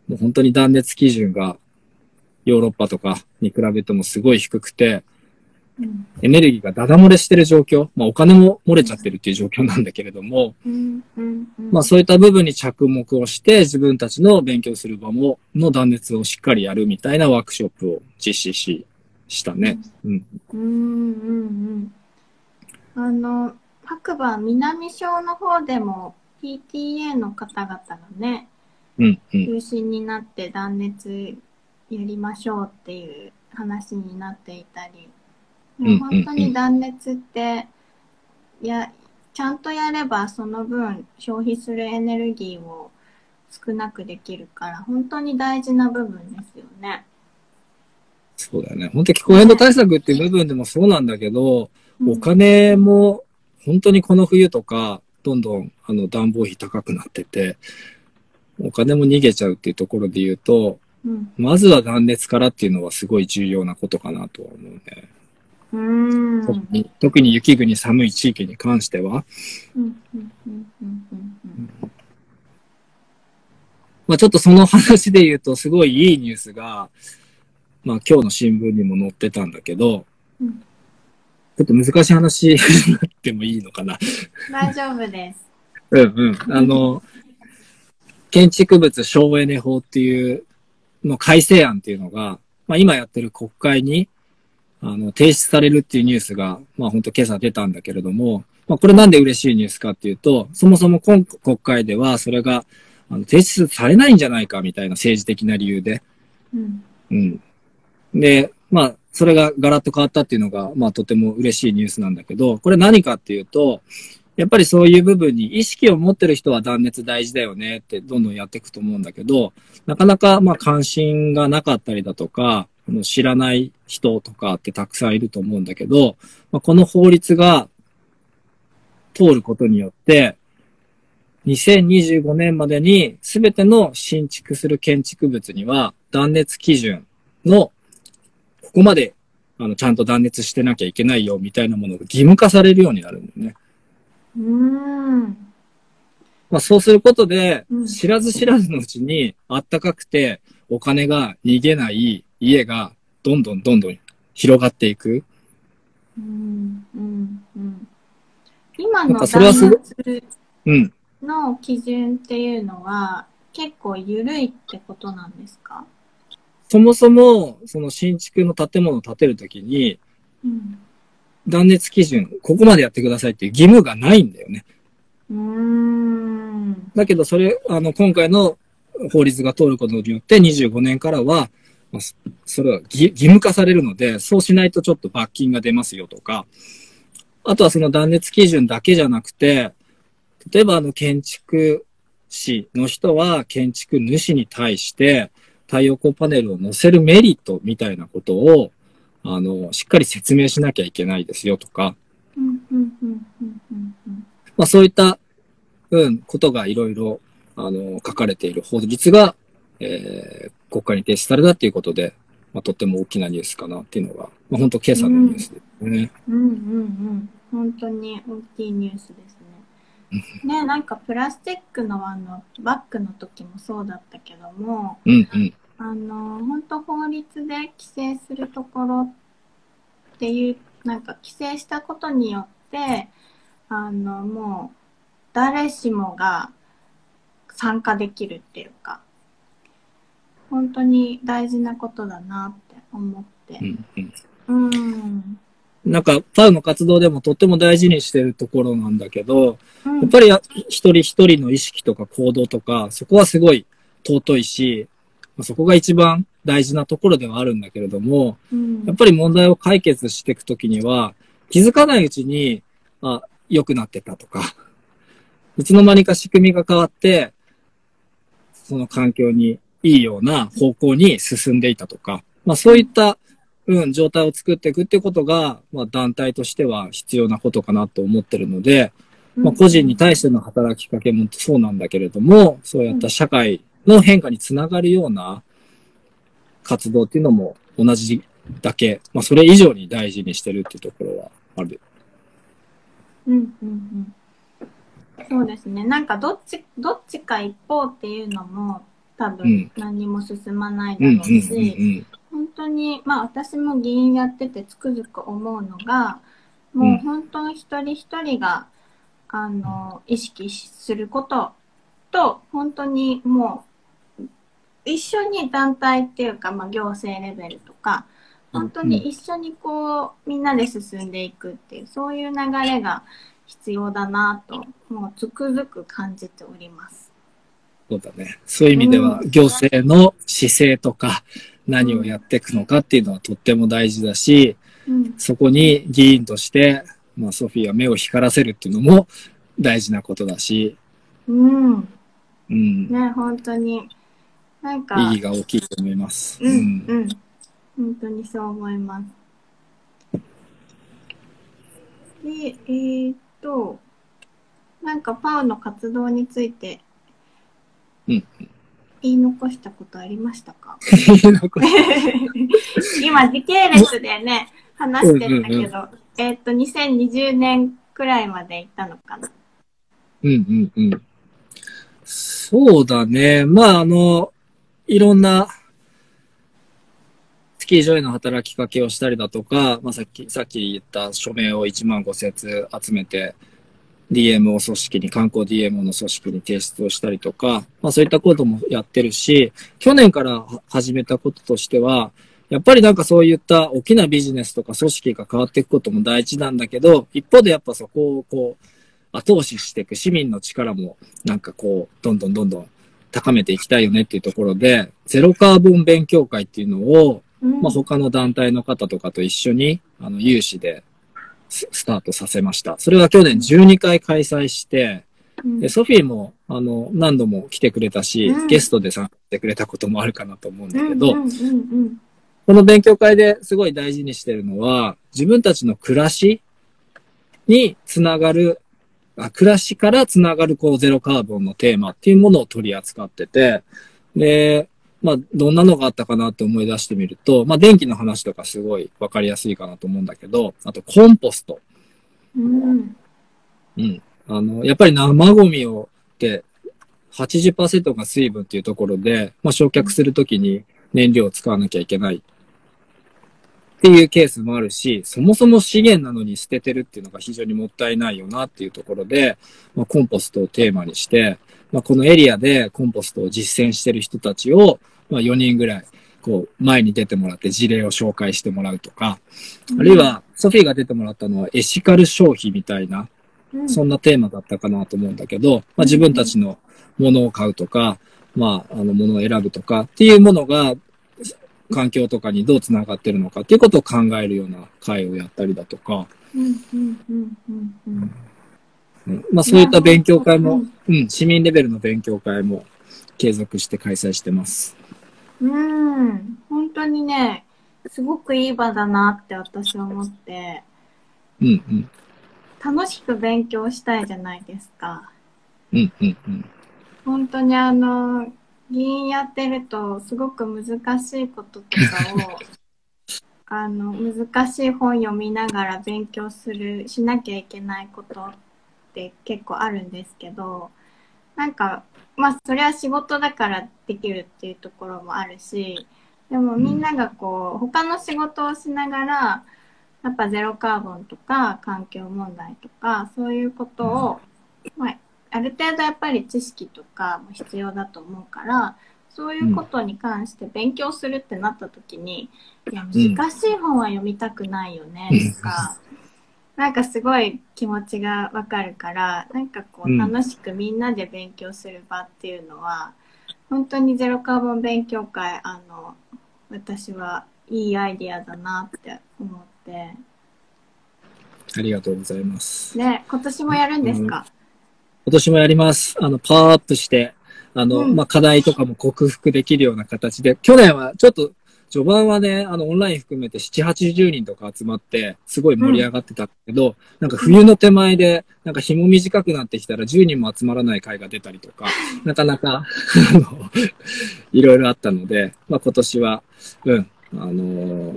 もう本当に断熱基準がヨーロッパとかに比べてもすごい低くて、うん。エネルギーがダダ漏れしてる状況、まあお金も漏れちゃってるっていう状況なんだけれども、うん。まあそういった部分に着目をして自分たちの勉強する場も、の断熱をしっかりやるみたいなワークショップを実施し、したね。うん。うんうんうん。あの、白馬南小の方でも PTA の方々がね、うん。うん。中心になって断熱やりましょうっていう話になっていたり、んうんうん本当に断熱って、や、ちゃんとやればその分消費するエネルギーを少なくできるから、本当に大事な部分ですよね。そうだよね。本当気候変動対策っていう部分でもそうなんだけど、うんお金も本当にこの冬とか、どんどんあの暖房費高くなってて、お金も逃げちゃうっていうところで言うと、うん。まずは断熱からっていうのはすごい重要なことかなとは思うね。うーん。特に特に雪国寒い地域に関しては、まあちょっとその話で言うと、すごいいいニュースが、まあ今日の新聞にも載ってたん。だけど、うん。ちょっと難しい話になってもいいのかな。大丈夫です。うん。うん。あの、建築物省エネ法っていうの改正案っていうのが、まあ今やってる国会に、あの、提出されるっていうニュースが、まあ本当今朝出たんだけれども、まあこれなんで嬉しいニュースかっていうと、そもそも今国会ではそれが、あの提出されないんじゃないかみたいな政治的な理由で、うん。うん。で、まあ、それがガラッと変わったっていうのが、まあ、とても嬉しいニュースなんだけど、これ何かっていうと、やっぱりそういう部分に意識を持ってる人は断熱大事だよねってどんどんやっていくと思うんだけど、なかなかまあ関心がなかったりだとか、知らない人とかってたくさんいると思うんだけど、まあ、この法律が通ることによって、2025年までに全ての新築する建築物には断熱基準の、ここまであのちゃんと断熱してなきゃいけないよみたいなものが義務化されるようになるんだよね。うん。まあそうすることで、知らず知らずのうちにあったかくてお金が逃げない家がどんどんどんどん広がっていく。うんうんうん、今の断熱の基準っていうのは結構緩いってことなんですか？そもそも、その新築の建物を建てるときに、うん、断熱基準、ここまでやってくださいっていう義務がないんだよね。うん。だけど、それ、あの、今回の法律が通ることによって25年からは、それは義務化されるので、そうしないとちょっと罰金が出ますよとか、あとはその断熱基準だけじゃなくて、例えばあの建築士の人は建築主に対して太陽光パネルを載せるメリットみたいなことを、あの、しっかり説明しなきゃいけないですよとか、まあそういった、うん、ことがいろいろ、あの、書かれている法律が、えー、国会に提出されたっていうことで、まあ、とっても大きなニュースかなっていうのが、まあ、本当今朝のニュースですね。うん、うん、うんうん本当に大きいニュースですね。ね、なんかプラスチックのあのバッグの時もそうだったけども、うんうん、あの本当法律で規制するところっていうなんか規制したことによってあのもう誰しもが参加できるっていうか本当に大事なことだなって思って。うん、うん。なんか、パウの活動でもとっても大事にしてるところなんだけど、うん、やっぱり一人一人の意識とか行動とか、そこはすごい尊いし、そこが一番大事なところではあるんだけれども、うん、やっぱり問題を解決していくときには、気づかないうちに、あ、良くなってたとか、いつの間にか仕組みが変わって、その環境にいいような方向に進んでいたとか、まあそういった、うん、状態を作っていくってことが、まあ団体としては必要なことかなと思ってるので、まあ個人に対しての働きかけもそうなんだけれども、そうやった社会の変化につながるような活動っていうのも同じだけ、まあそれ以上に大事にしてるっていうところはある。うんうんうん。そうですね。なんかどっち、どっちか一方っていうのも多分何も進まないだろうし、本当に、まあ私も議員やっててつくづく思うのが、もう本当に一人一人が、あの、意識することと、本当にもう、一緒に団体っていうか、まあ行政レベルとか、本当に一緒にこう、みんなで進んでいくっていう、そういう流れが必要だなと、もうつくづく感じております。そうだね。そういう意味では、行政の姿勢とか、何をやっていくのかっていうのはとっても大事だし、うん、そこに議員として、まあ、ソフィーは目を光らせるっていうのも大事なことだし、うん。うん。ね、本当に。なんか。意義が大きいと思います。うん。うん。本当にそう思います。で、えー、っと、なんかパウの活動について言い残したことありましたか？今時系列でね、話してたけど、うんうんうん、えっ、と、2020年くらいまで行ったのかな？うんうんうん。そうだね。まあ、あの、いろんな、スキー場への働きかけをしたりだとか、まあ、さっき、さっき言った署名を1万5節集めて、DMO 組織に、観光 DMO の組織に提出をしたりとか、まあそういったこともやってるし、去年から始めたこととしては、やっぱりなんかそういった大きなビジネスとか組織が変わっていくことも大事なんだけど、一方でやっぱそこをこう、後押ししていく市民の力もなんかこう、どんどんどんどん高めていきたいよねっていうところで、ゼロカーボン勉強会っていうのを、うん、まあ他の団体の方とかと一緒に、あの、有志でススタートさせました。それは去年12回開催して、うん。でソフィーも、あの、何度も来てくれたし、うん。ゲストで参加してくれたこともあるかなと思うんだけど、この勉強会ですごい大事にしてるのは、自分たちの暮らしにつながる、あ暮らしからつながるこうゼロカーボンのテーマっていうものを取り扱ってて、で、まあ、どんなのがあったかなって思い出してみると、まあ、電気の話とかすごいわかりやすいかなと思うんだけど、あとコンポスト。うんうん。あの、やっぱり生ゴミをって80%が水分っていうところで、まあ、焼却するときに燃料を使わなきゃいけないっていうケースもあるし、そもそも資源なのに捨ててるっていうのが非常にもったいないよなっていうところで、まあ、コンポストをテーマにして、まあ、このエリアでコンポストを実践してる人たちを、まあ、4人ぐらい、こう、前に出てもらって事例を紹介してもらうとか、あるいは、ソフィーが出てもらったのはエシカル消費みたいな、うん。そんなテーマだったかなと思うんだけど、まあ、自分たちのものを買うとか、まあ、あの、ものを選ぶとかっていうものが、環境とかにどうつながってるのかっていうことを考えるような会をやったりだとか、うんうんうんうんうん。うんまあ、そういった勉強会もうん、うん、市民レベルの勉強会も継続して開催してます。うん、本当にね、すごくいい場だなって私は思って、うん、うん、楽しく勉強したいじゃないですか。うん、うん、うん。本当にあの、議員やってると、すごく難しいこととかを、あの、難しい本読みながら勉強する、しなきゃいけないことって結構あるんですけど、なんか、まあ、それは仕事だからできるっていうところもあるし、でもみんながこう、他の仕事をしながら、やっぱゼロカーボンとか環境問題とか、そういうことを、まあ、ある程度やっぱり知識とかも必要だと思うから、そういうことに関して勉強するってなった時に、いや、難しい本は読みたくないよね、とか、なんかすごい気持ちがわかるから、なんかこうんう楽しくみんなで勉強する場っていうのは、本当にゼロカーボン勉強会、あの、私はいいアイディアだなって思って。ありがとうございます。ね、今年もやるんですか、今年もやります。あの、パワーアップして、あの、うんまあ、課題とかも克服できるような形で、去年はちょっと、序盤はね、あの、オンライン含めて7、80人とか集まって、すごい盛り上がってたけど、なんか冬の手前で、なんか日も短くなってきたら10人も集まらない会が出たりとか、なかなか、あの、いろいろあったので、まあ、今年は、うん、あの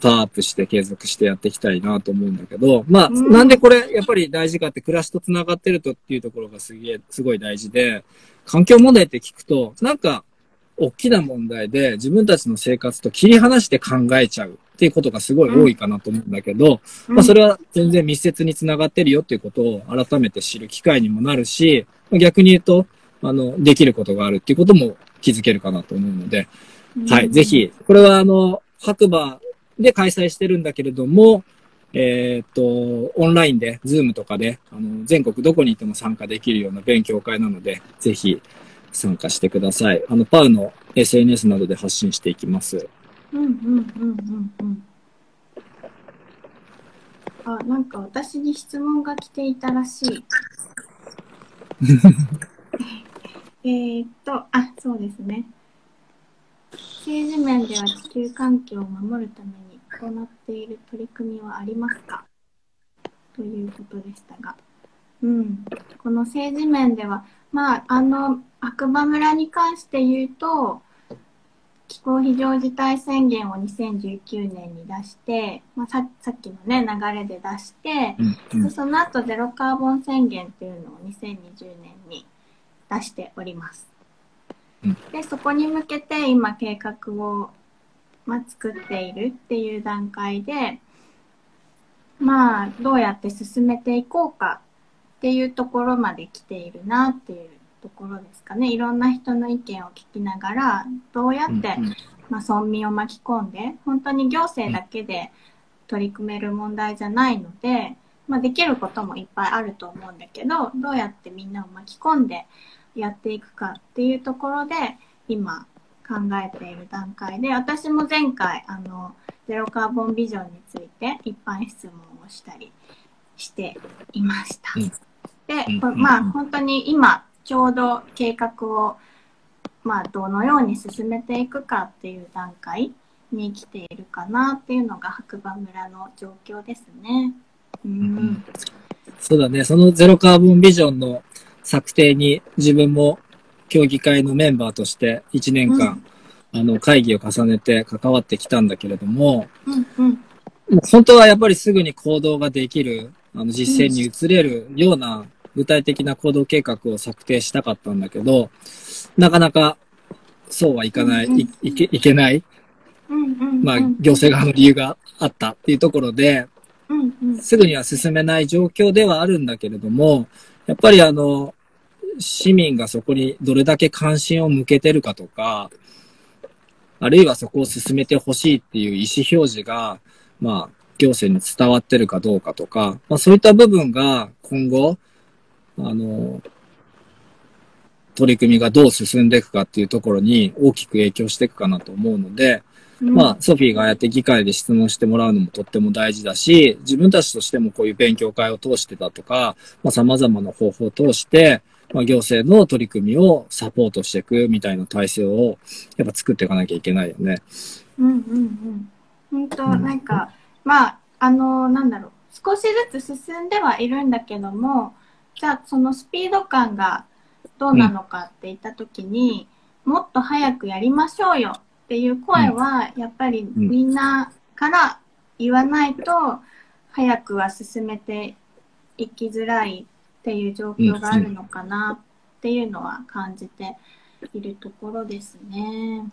パワーアップして継続してやっていきたいなと思うんだけど、まあ、うん。なんでこれやっぱり大事かって暮らしと繋がってるとっていうところがすげえ、すごい大事で、環境問題って聞くと、なんか、大きな問題で自分たちの生活と切り離して考えちゃうっていうことがすごい多いかなと思うんだけど、まあそれは全然密接に繋がってるよっていうことを改めて知る機会にもなるし、逆に言うと、あの、できることがあるっていうことも気づけるかなと思うので、はい、ぜ。ひ、これはあの、白馬で開催してるんだけれども、えーっと、オンラインで、ズームとかで、あの、全国どこにいても参加できるような勉強会なので、ぜひ参加してください。あの、パウの SNS などで発信していきます。うんうんうんうんうん。あ、なんか私に質問が来ていたらしい。えーっと、あ、そうですね。政治面では地球環境を守るために行っている取り組みはありますか？ということでしたが。うん。この政治面では、まあ、あの、白馬村に関して言うと、気候非常事態宣言を2019年に出して、まあ、ささっきのね、流れで出して、うん、でその後ゼロカーボン宣言っていうのを2020年に出しております。うんで、そこに向けて今計画を、まあ、作っているっていう段階で、まあ、どうやって進めていこうかっていうところまで来ているなっていうところですかね。いろんな人の意見を聞きながら、どうやって、うんうんまあ、村民を巻き込んで、本当に行政だけで取り組める問題じゃないので、まあ、できることもいっぱいあると思うんだけど、どうやってみんなを巻き込んでやっていくかっていうところで、今考えている段階で、私も前回、あの、ゼロカーボンビジョンについて一般質問をしたりしていました。うんで、うんまあ本当に今ちょうど計画をまあどのように進めていくかっていう段階に来ているかなっていうのが白馬村の状況ですね。うん。そうだね。そのゼロカーボンビジョンの策定に自分も協議会のメンバーとして1年間、あの会議を重ねて関わってきたんだけれども、うんうん。本当はやっぱりすぐに行動ができる、あの実践に移れるような具体的な行動計画を策定したかったんだけど、なかなかそうはいかない、うんうんいいけいけない、うんうんうん。まあ行政側の理由があったっていうところで、うんうん。すぐには進めない状況ではあるんだけれども、やっぱりあの、市民がそこにどれだけ関心を向けてるかとか、あるいはそこを進めてほしいっていう意思表示が、まあ、行政に伝わってるかどうかとか、まあそういった部分が今後、あの、取り組みがどう進んでいくかっていうところに大きく影響していくかなと思うので、まあ、ソフィーがああやって議会で質問してもらうのもとっても大事だし、自分たちとしてもこういう勉強会を通してだとか、まあ、様々な方法を通して、まあ、行政の取り組みをサポートしていくみたいな体制をやっぱ作っていかなきゃいけないよね。うんうんうん。本当うんなんか、まあ、あの、なんだろう。少しずつ進んではいるんだけども、じゃあそのスピード感がどうなのかって言ったときに、もっと早くやりましょうよっていう声は、やっぱりみんなから言わないと、早くは進めていきづらいっていう状況があるのかなっていうのは感じているところですね。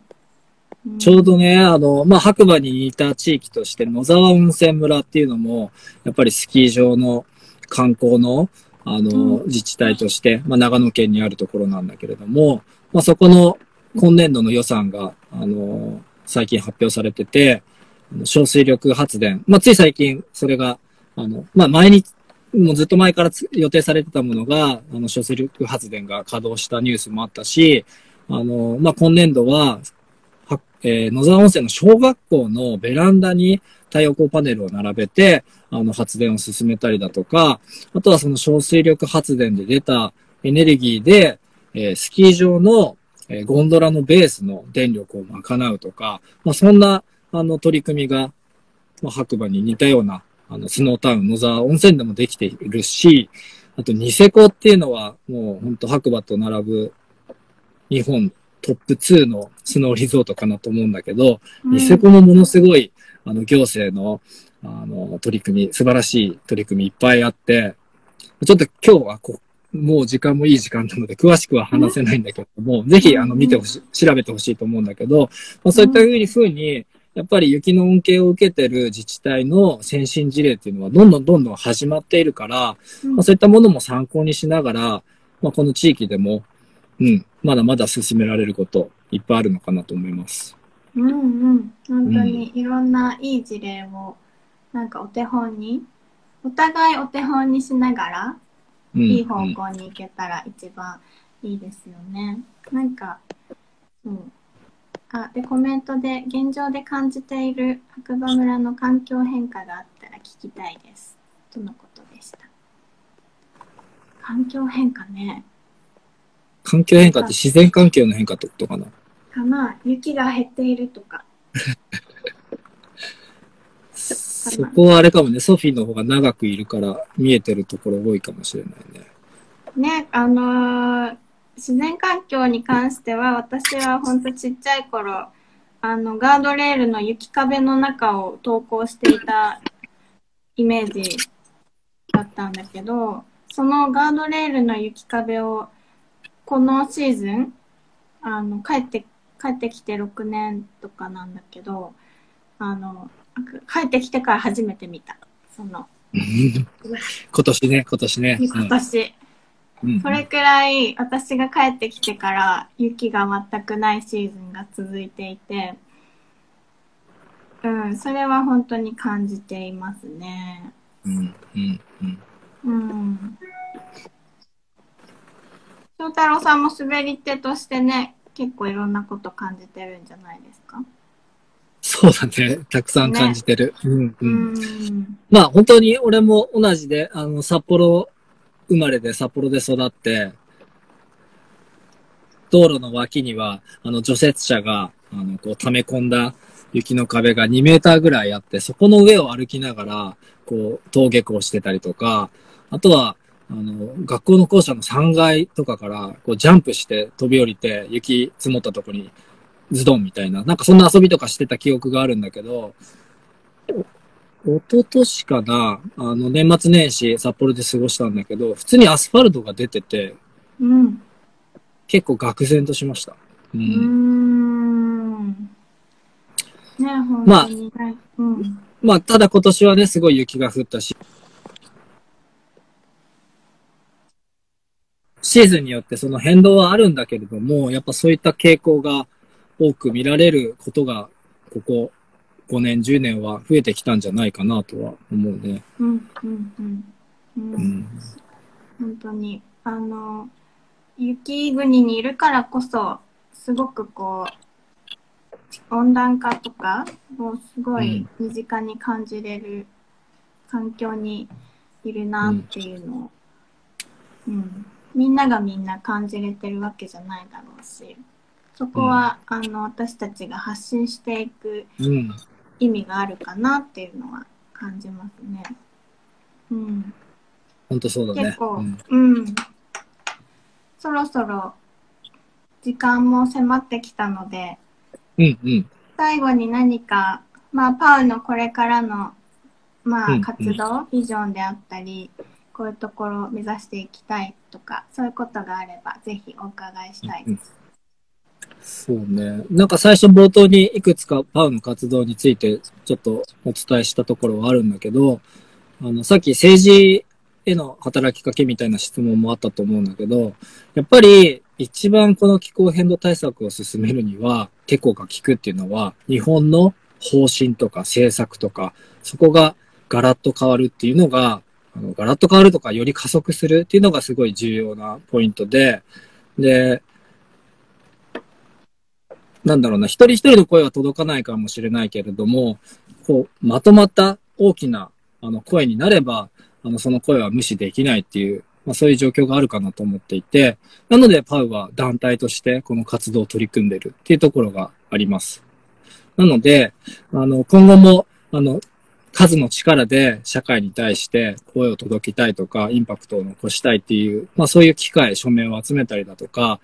ん。ちょうどね、あの、まあ、白馬に似た地域として野沢温泉村っていうのも、やっぱりスキー場の観光の、あの、うん。自治体として、まあ、長野県にあるところなんだけれども、まあ、そこの今年度の予算が、あの、最近発表されてて、小水力発電、まあ、つい最近それが、あの、まあ、前に、もうずっと前からつ予定されてたものが、あの、小水力発電が稼働したニュースもあったし、あの、まあ、今年度は、はえー野沢温泉の小学校のベランダに太陽光パネルを並べて、あの、発電を進めたりだとか、あとはその小水力発電で出たエネルギーで、えースキー場の、えーゴンドラのベースの電力を賄うとか、まあ、そんな、あの、取り組みが、まあ、白馬に似たような、あの、スノータウン、野沢温泉でもできているし、あと、ニセコっていうのは、もう本当白馬と並ぶ日本トップ2のスノーリゾートかなと思うんだけど、ニセコもものすごい、あの、行政の、あの、取り組み、素晴らしい取り組みいっぱいあって、ちょっと今日はこう、もう時間もいい時間なので、詳しくは話せないんだけども、ぜひ、あの、見てほしい、調べてほしいと思うんだけど、まあ、そういったふうに、ふうに、やっぱり雪の恩恵を受けてる自治体の先進事例っていうのはどんどんどんどん始まっているから、うんまあ、そういったものも参考にしながら、まあ、この地域でも、うん、まだまだ進められることいっぱいあるのかなと思います。うんうん。本当にいろんないい事例を、なんかお手本に、お互いお手本にしながら、うん、いい方向に行けたら一番いいですよね。なんか、そう。あ、で、コメントで、現状で感じている白馬村の環境変化があったら聞きたいです。とのことでした。環境変化ね。環境変化って自然環境の変化ってことかな。かな雪が減っているとか。そこはあれかもね、ソフィーの方が長くいるから見えてるところ多いかもしれないね。ね、あのー自然環境に関しては、私は本当ちっちゃい頃、あの、ガードレールの雪壁の中を投稿していたイメージだったんだけど、そのガードレールの雪壁を、このシーズン、あの、帰って、帰ってきて6年とかなんだけど、あの、帰ってきてから初めて見た。その、今年ね、今年ね。今年。うんそれくらい私が帰ってきてから雪が全くないシーズンが続いていて、うん、それは本当に感じていますね。うん、うん、うん。うん。翔太郎さんも滑り手としてね、結構いろんなこと感じてるんじゃないですか？そうだね。たくさん感じてる。うんう。うんん。まあ本当に俺も同じで、あの、札幌生まれで札幌で育って、道路の脇には、あの、除雪車が、あの、こう溜め込んだ雪の壁が2メーターぐらいあって、そこの上を歩きながら、こう、登下校してたりとか、あとは、あの、学校の校舎の3階とかから、こう、ジャンプして飛び降りて、雪積もったとこに、ズドンみたいな、なんかそんな遊びとかしてた記憶があるんだけど、お一昨年かな、あの、年末年始札幌で過ごしたんだけど、普通にアスファルトが出てて、うん。結構愕然としました。う。うんーん。ね、本まあ。うん。まあ、ただ今年はね、すごい雪が降ったし、シーズンによってその変動はあるんだけれども、やっぱそういった傾向が多く見られることが、ここ5年、10年は増えてきたんじゃないかなとは思うね。うん、うん、うん。う。うんん。本当に。あの、雪国にいるからこそ、すごくこう、温暖化とかをすごい身近に感じれる環境にいるなっていうのを、うん、みんながみんな感じれてるわけじゃないだろうし、そこは、あの、私たちが発信していくうん。意味があるかなっていうのは感じますね。うん。ほんとそうだね結。構、うんうん、そろそろ時間も迫ってきたので、うん、うん。最後に何か、まあ、パウのこれからの、まあ、うんうん活動、ビジョンであったり、こういうところを目指していきたいとか、そういうことがあれば、ぜひお伺いしたいです。そうね。なんか最初冒頭にいくつかパウの活動についてちょっとお伝えしたところはあるんだけど、あの、さっき政治への働きかけみたいな質問もあったと思うんだけど、やっぱり一番この気候変動対策を進めるには、テコが効くっていうのは、日本の方針とか政策とか、そこがガラッと変わるっていうのが、あのガラッと変わるとか、より加速するっていうのがすごい重要なポイントで、で、なんだろうな、一人一人の声は届かないかもしれないけれども、こう、まとまった大きな、あの、声になれば、あの、その声は無視できないっていう、まあそういう状況があるかなと思っていて、なので、パウは団体としてこの活動を取り組んでるっていうところがあります。なので、あの、今後も、あの、数の力で社会に対して声を届けたいとか、インパクトを残したいっていう、まあそういう機会、署名を集めたりだとか、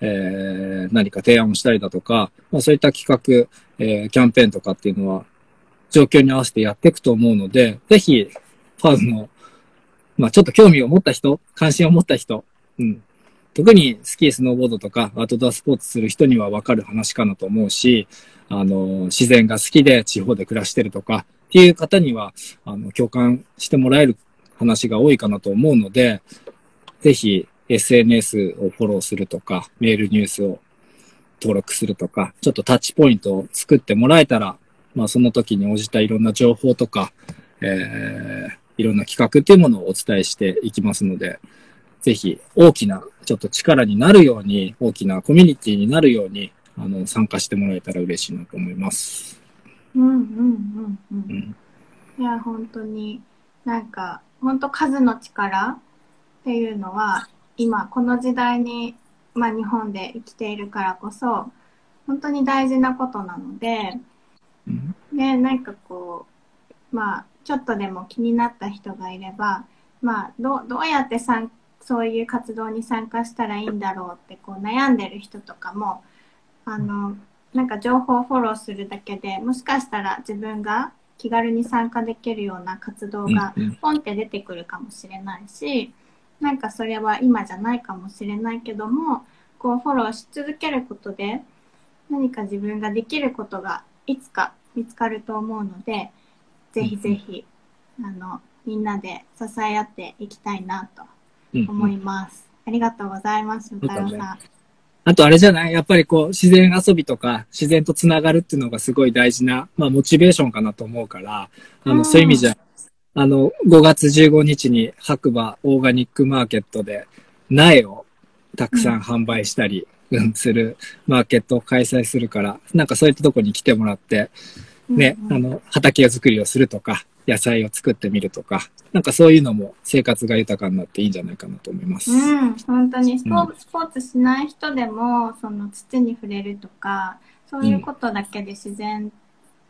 えー、何か提案をしたりだとか、まあそういった企画、えー、キャンペーンとかっていうのは、状況に合わせてやっていくと思うので、ぜひ、ファンの、まあちょっと興味を持った人、関心を持った人、うん。特にスキー、スノーボードとかアウトドアスポーツする人にはわかる話かなと思うし、あの、自然が好きで地方で暮らしてるとかっていう方には、あの、共感してもらえる話が多いかなと思うので、ぜひ SNS をフォローするとか、メールニュースを登録するとか、ちょっとタッチポイントを作ってもらえたら、まあその時に応じたいろんな情報とか、えー、いろんな企画っていうものをお伝えしていきますので、ぜひ大きな、ちょっと力になるように、大きなコミュニティになるように、あの、参加してもらえたら嬉しいなと思います。うんうんうんう。うんん。いや、本当に、なんか、本当数の力っていうのは、今、この時代に、まあ日本で生きているからこそ、本当に大事なことなので、うんで、なんかこう、まあ、ちょっとでも気になった人がいれば、まあ、どうどうやってさんそういう活動に参加したらいいんだろうってこう悩んでる人とかも、あの、なんか情報をフォローするだけでもしかしたら自分が気軽に参加できるような活動がうんうんポンって出てくるかもしれないし、なんかそれは今じゃないかもしれないけども、こうフォローし続けることで何か自分ができることがいつか見つかると思うので、ぜひぜひ、あの、みんなで支え合っていきたいなとうん思います。ありがとうございます、太郎さん。あとあれじゃない？やっぱりこう、自然遊びとか、自然とつながるっていうのがすごい大事な、まあ、モチベーションかなと思うから、あうん。の、そういう意味じゃ、あの、5月15日に白馬オーガニックマーケットで苗をたくさん販売したり、うん、するマーケットを開催するから、なんかそういったとこに来てもらって、ね、あの、畑作りをするとか、野菜を作ってみるとか、なんかそういうのも生活が豊かになっていいんじゃないかなと思います。うん、本当にスポ,、うスポーツしない人でもその土に触れるとかそういうことだけで自然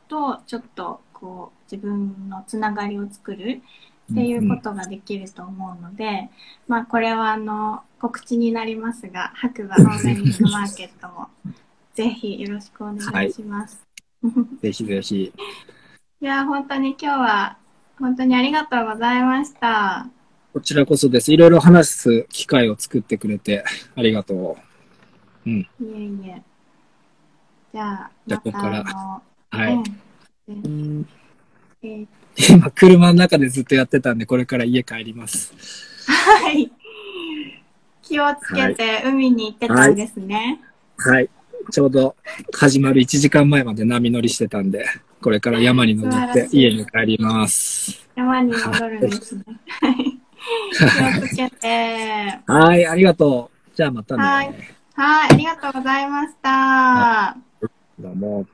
とちょっとこう自分のつながりを作るっていうことができると思うので、まあこれはあの告知になりますが白馬オーガニックマーケットもぜひよろしくお願いします。ぜひぜひ。いや本当に今日は本当にありがとうございました。こちらこそです。いろいろ話す機会を作ってくれてありがとう。うん。いえいえ。じゃあ、じゃあここからはい。うんえー今、車の中でずっとやってたんで、これから家帰ります。はい。気をつけて海に行ってたんですね。はい。ちょうど始まる1時間前まで波乗りしてたんで、これから山に登って家に帰ります。山に戻るんですね。はい。気をつけて。はい、ありがとう。じゃあまたね。はいはい、ありがとうございました。どうも。